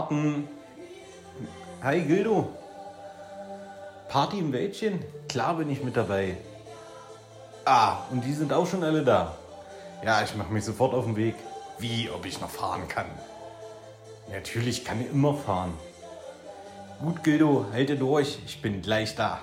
Paten. Hi Gildo. Party im Wäldchen? Klar bin ich mit dabei. Ah, und die sind auch schon alle da. Ja, ich mache mich sofort auf den Weg. Wie, ob ich noch fahren kann? Natürlich kann ich immer fahren. Gut, Gildo, halte durch, ich bin gleich da.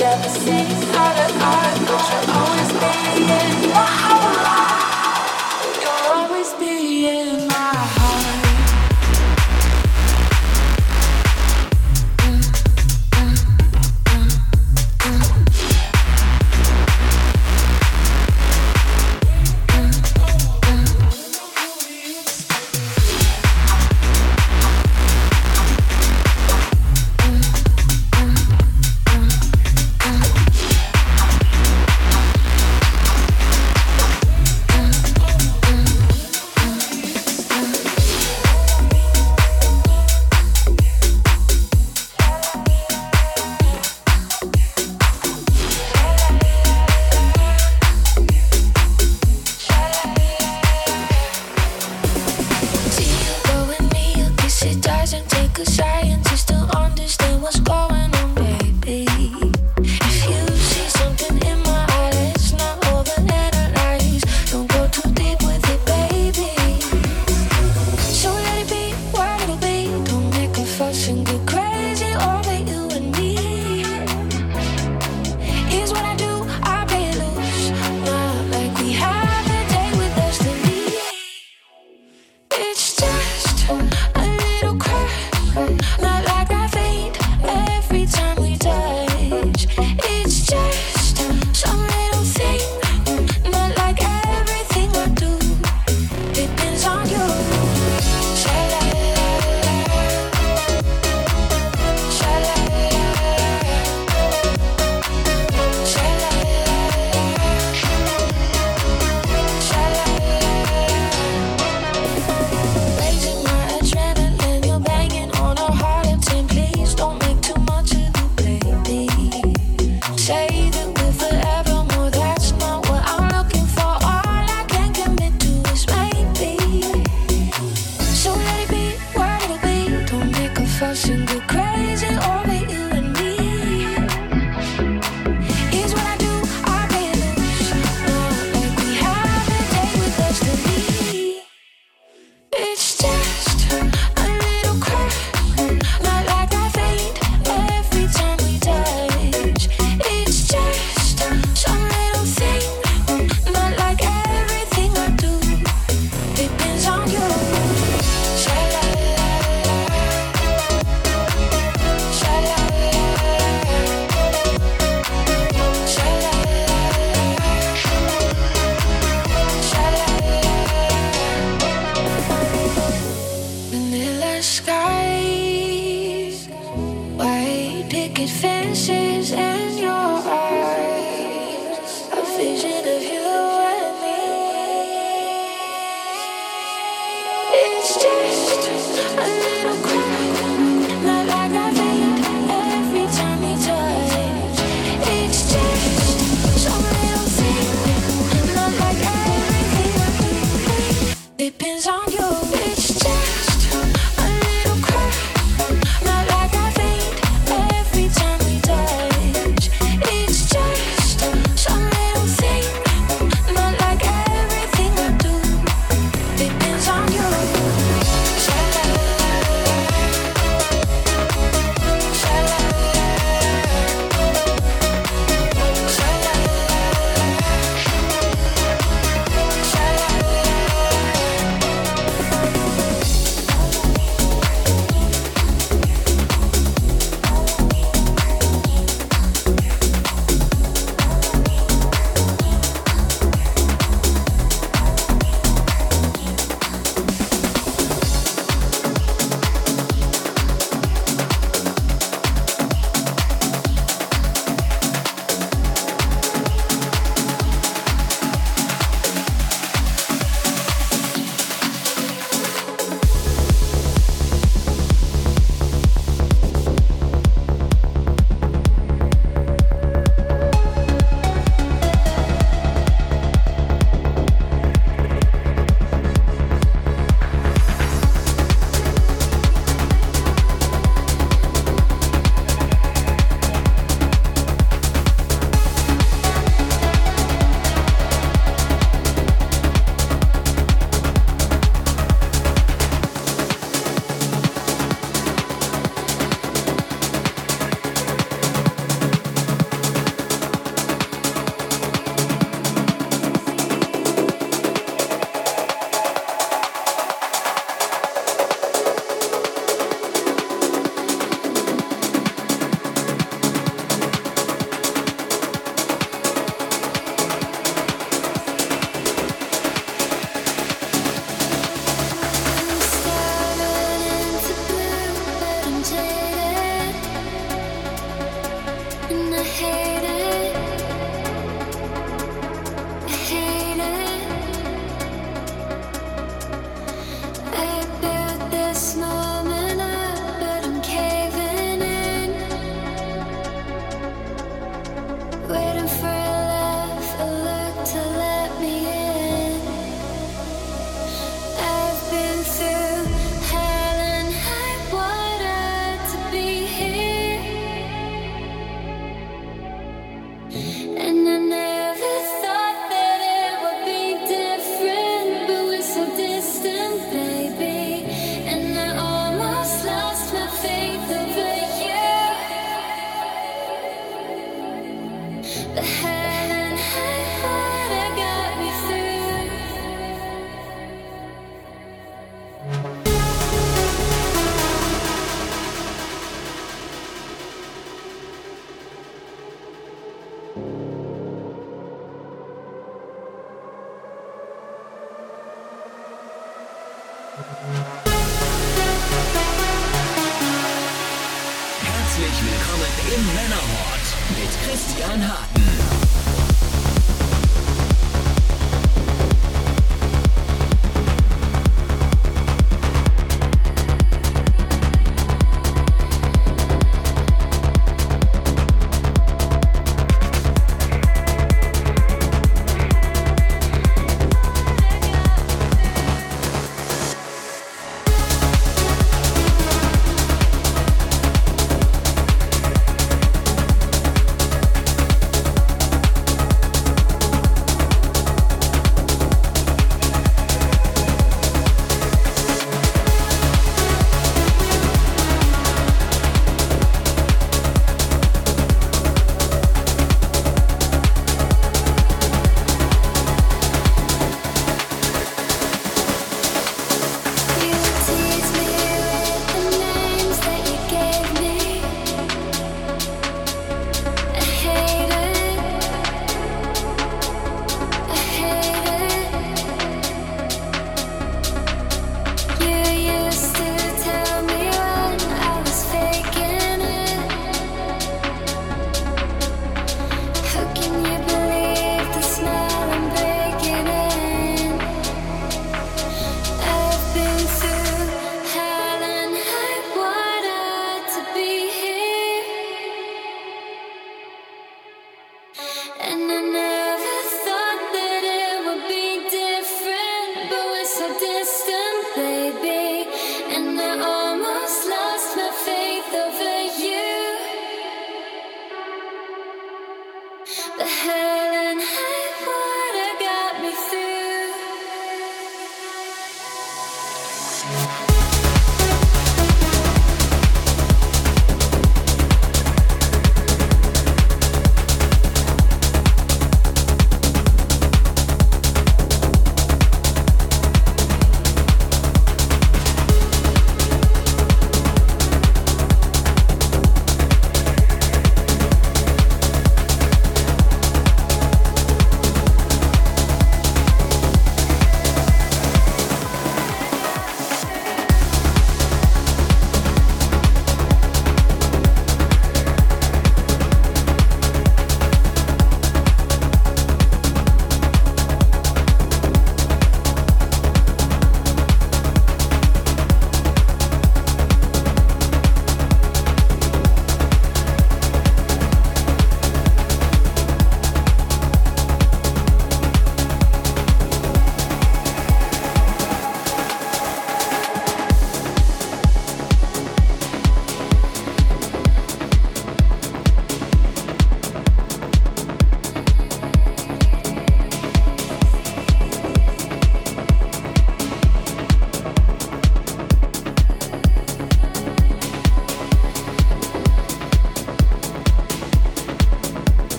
Never seen eye to eye, but you'll always be in my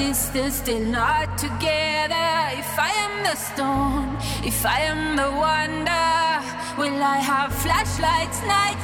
distance, still not together. If I am the storm, if I am the wonder, will I have flashlights, night?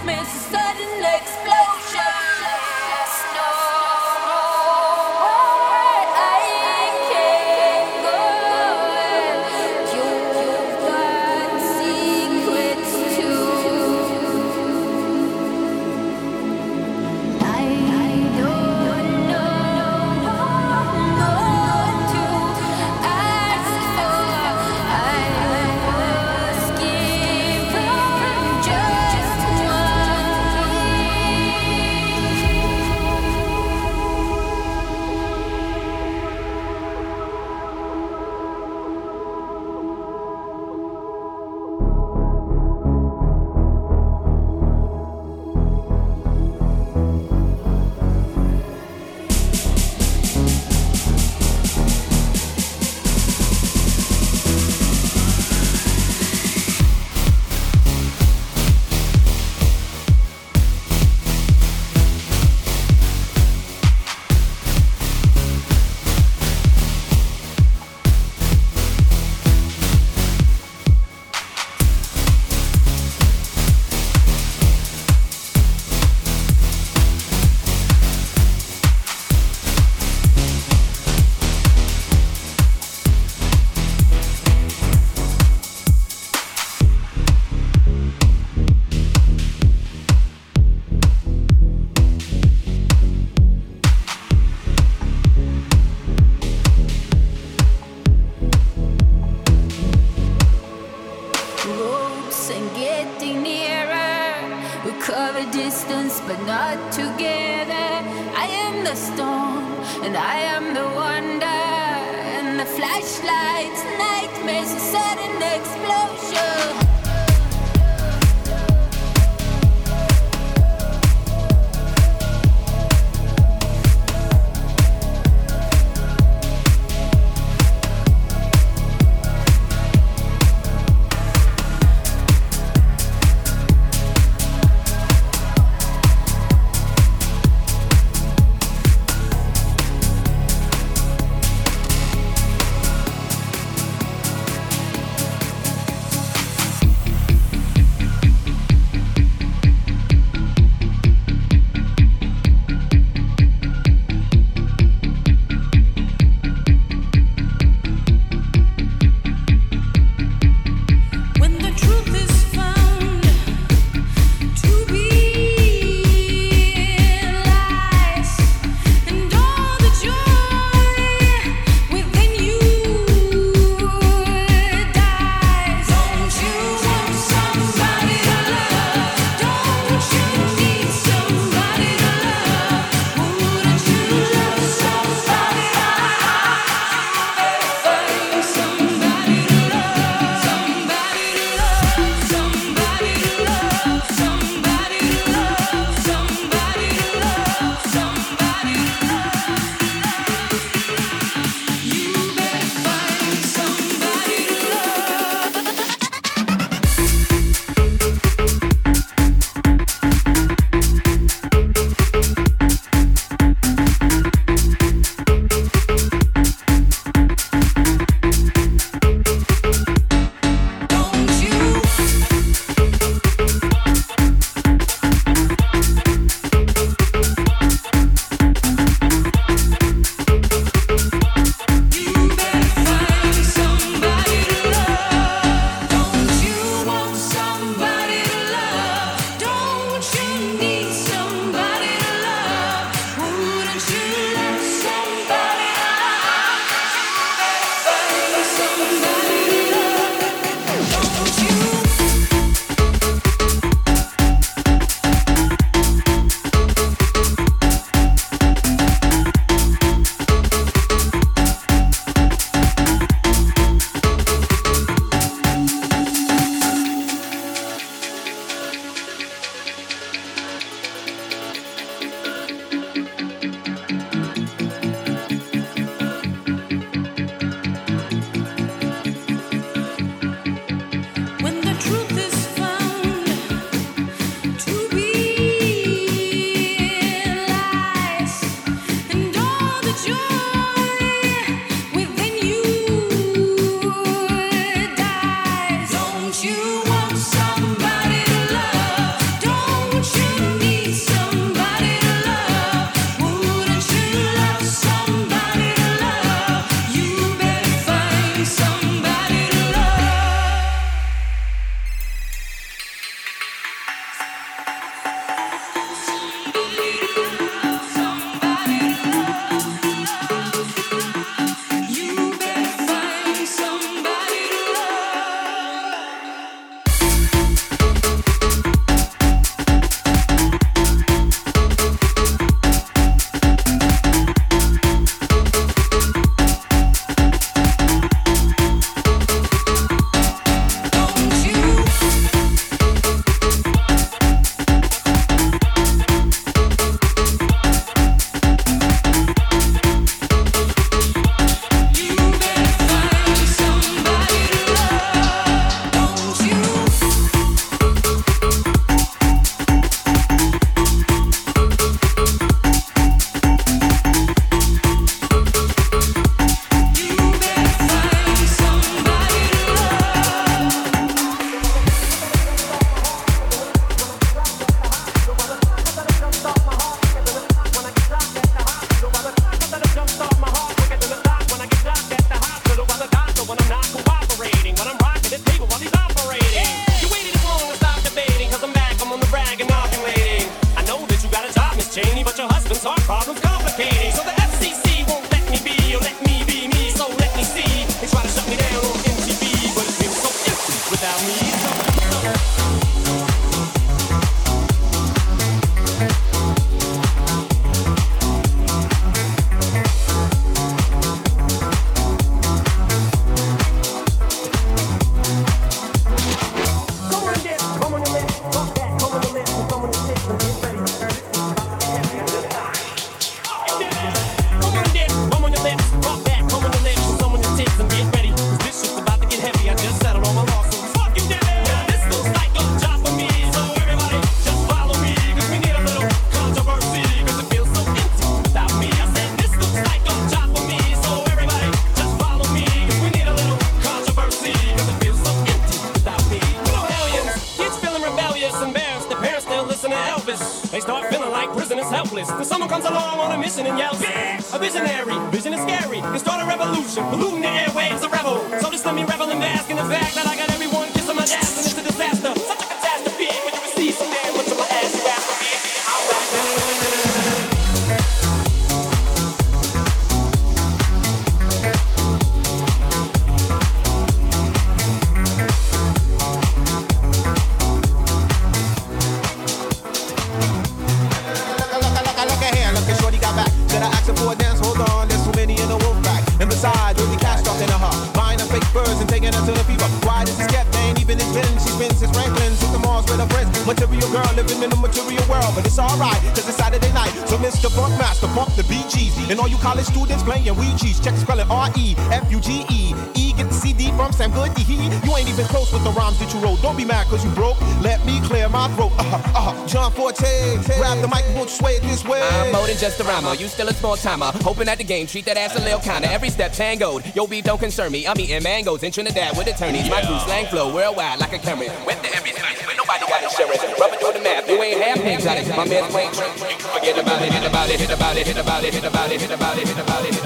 you still a small timer. Hoping at the game, treat that ass a little kinda. Every step tangoed. Yo, beef don't concern me. I'm eating mangoes in Trinidad with attorneys. My crew slang flow worldwide like a camera. With the every street, but nobody got insurance. Rubbing through the map, you ain't half exotic. My man's playing tricks. Forget about it, hit about it, hit about it, hit about it, hit about it, hit about it, hit about it, hit about it.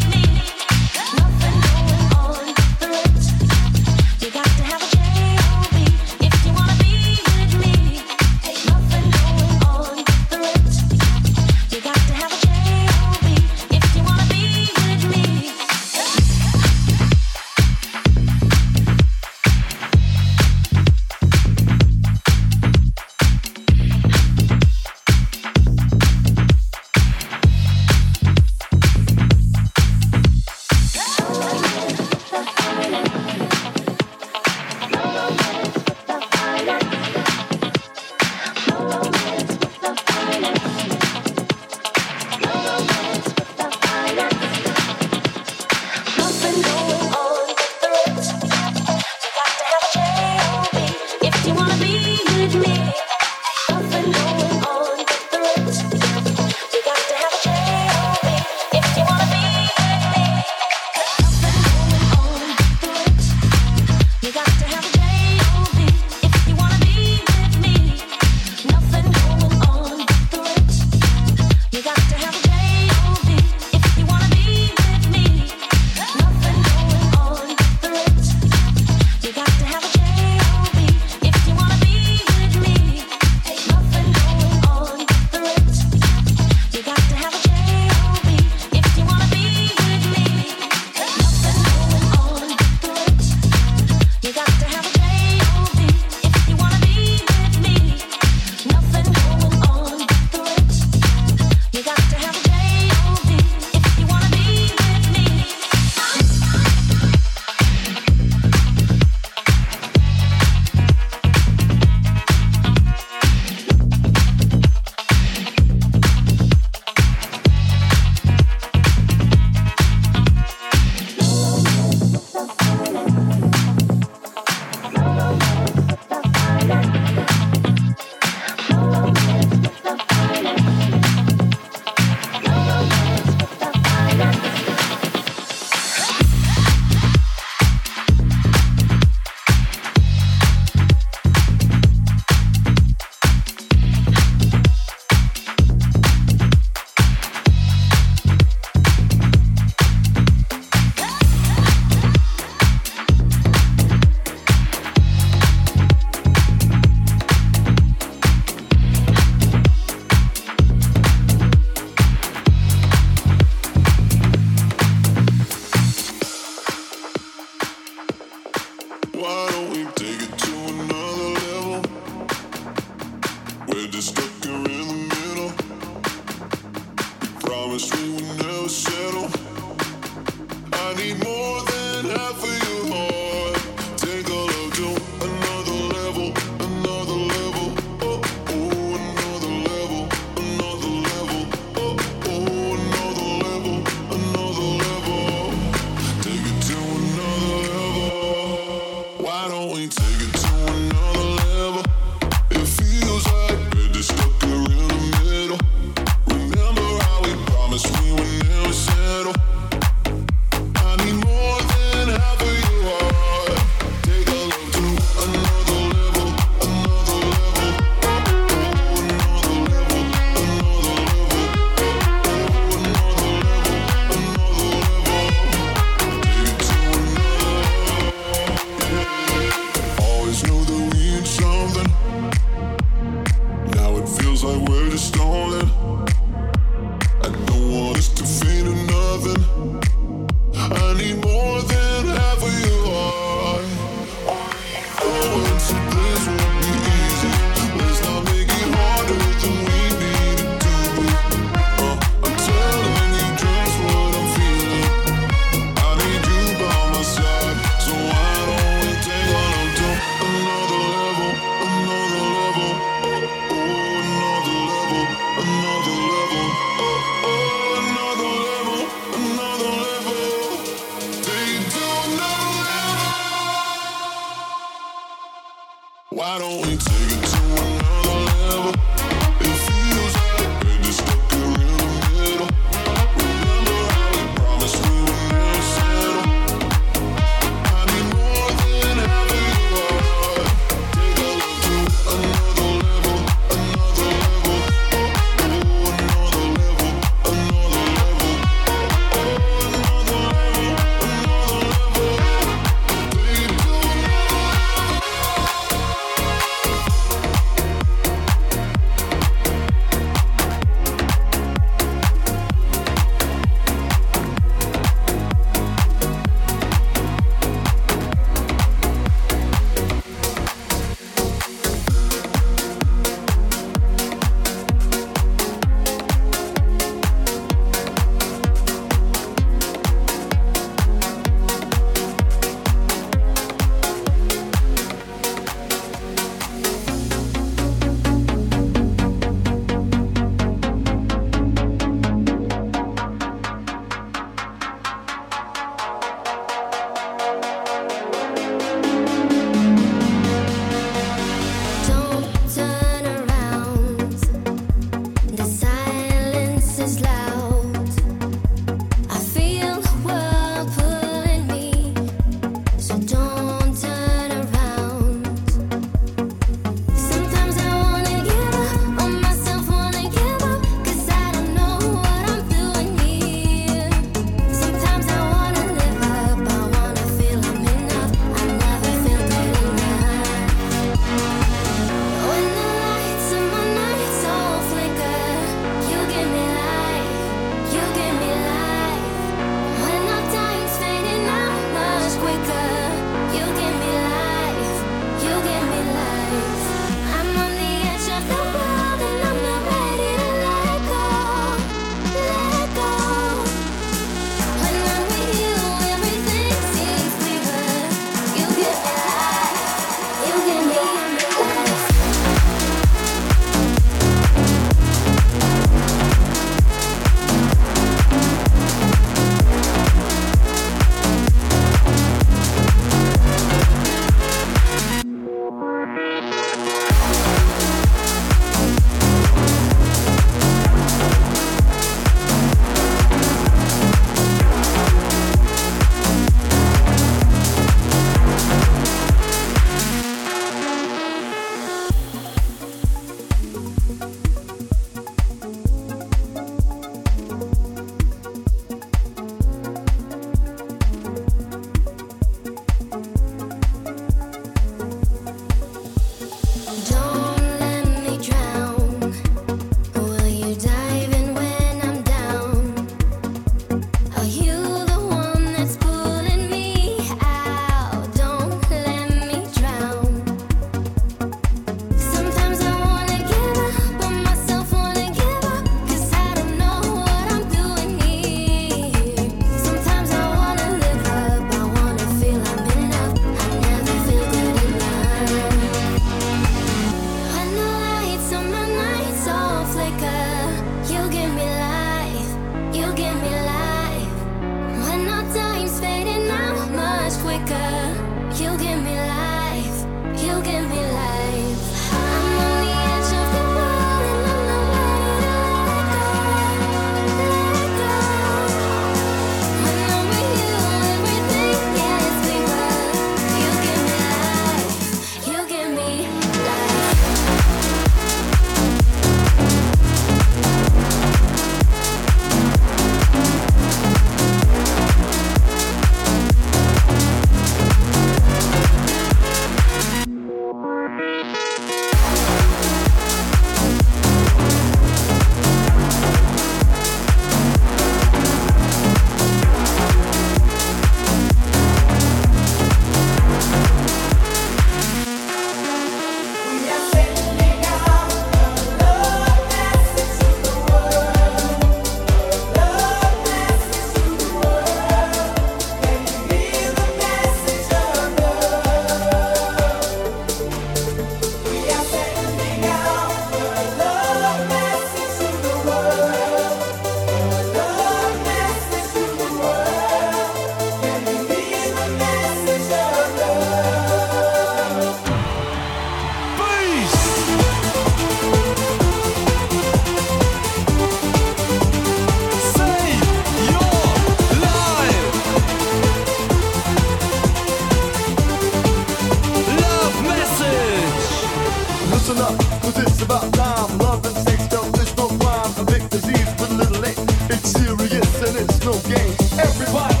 No game. Everybody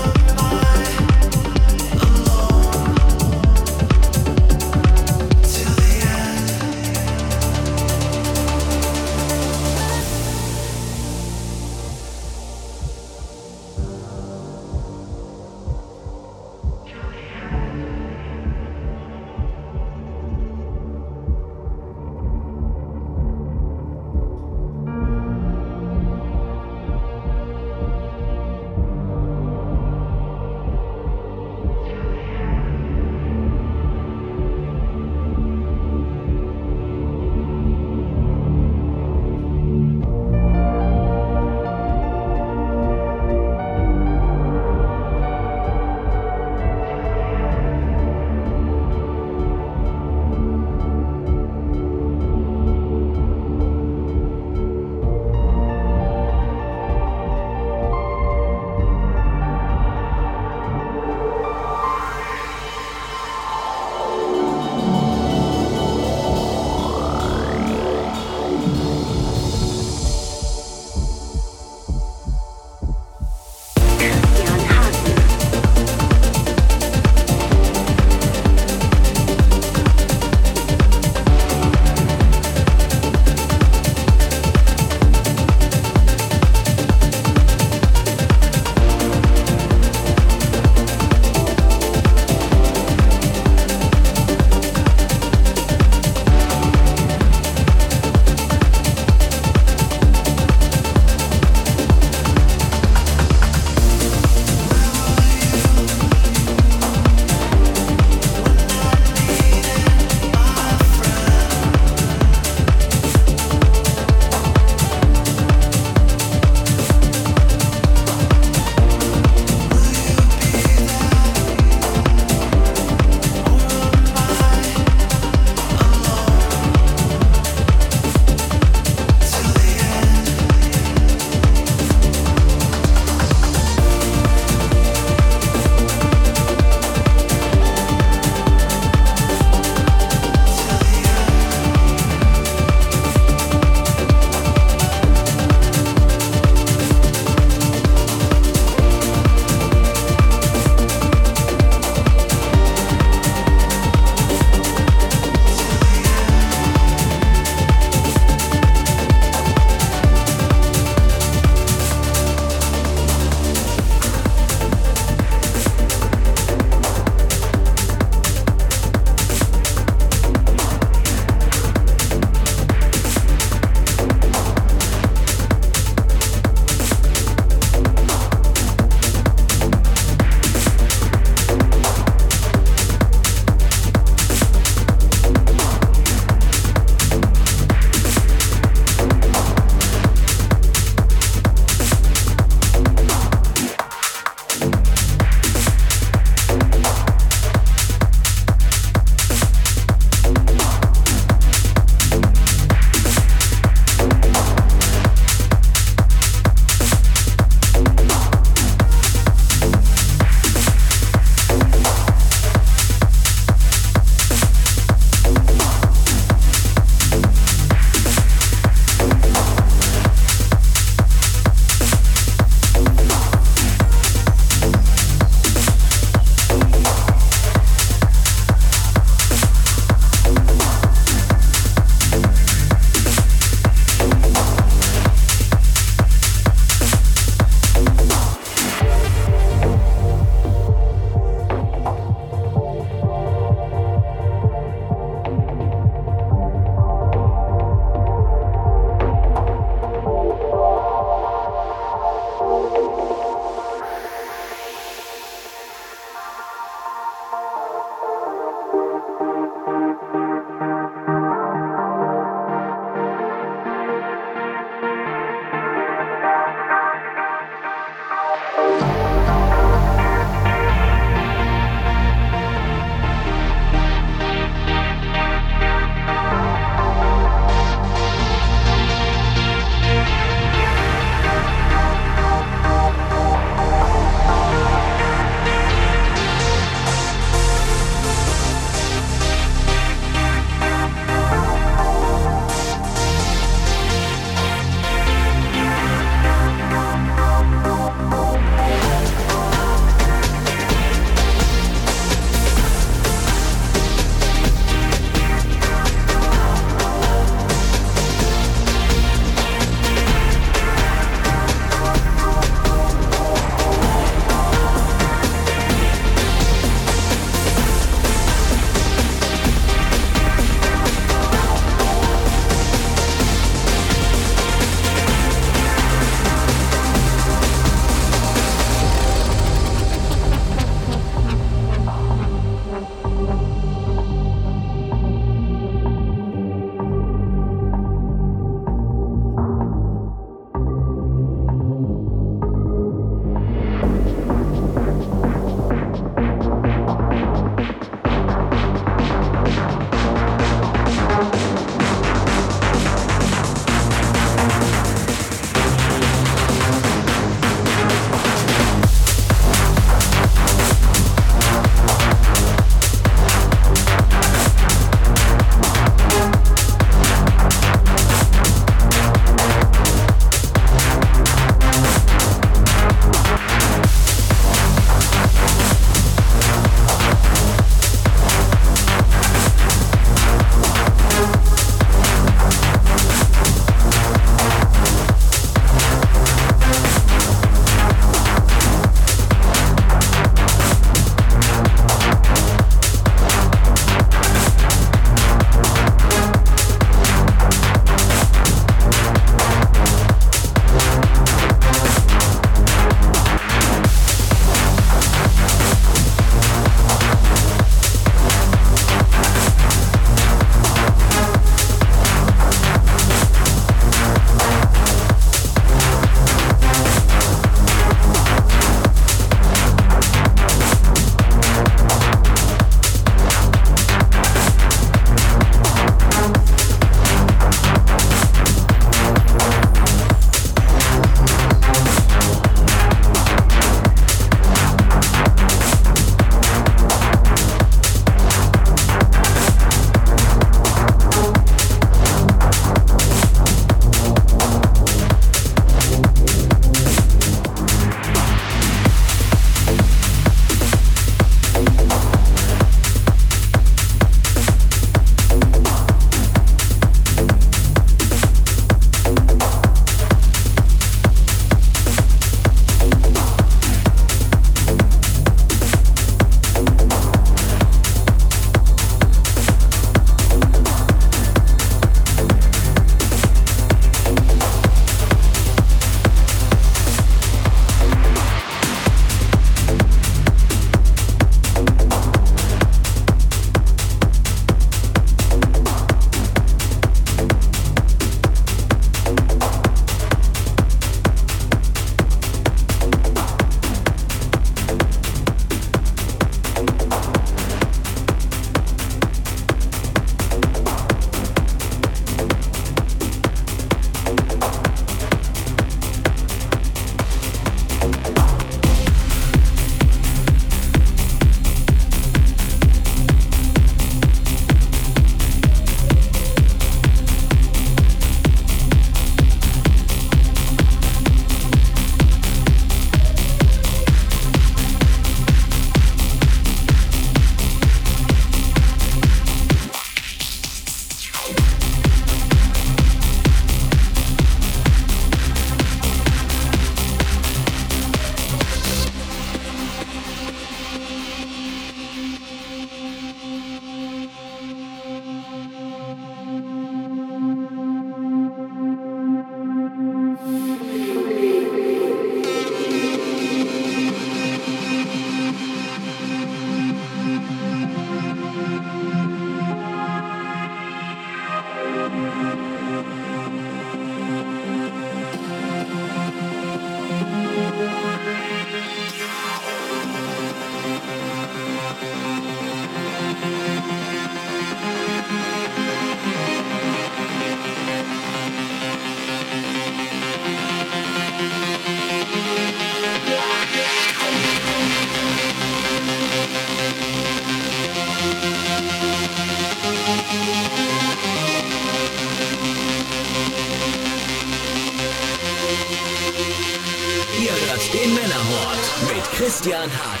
Christian Harten.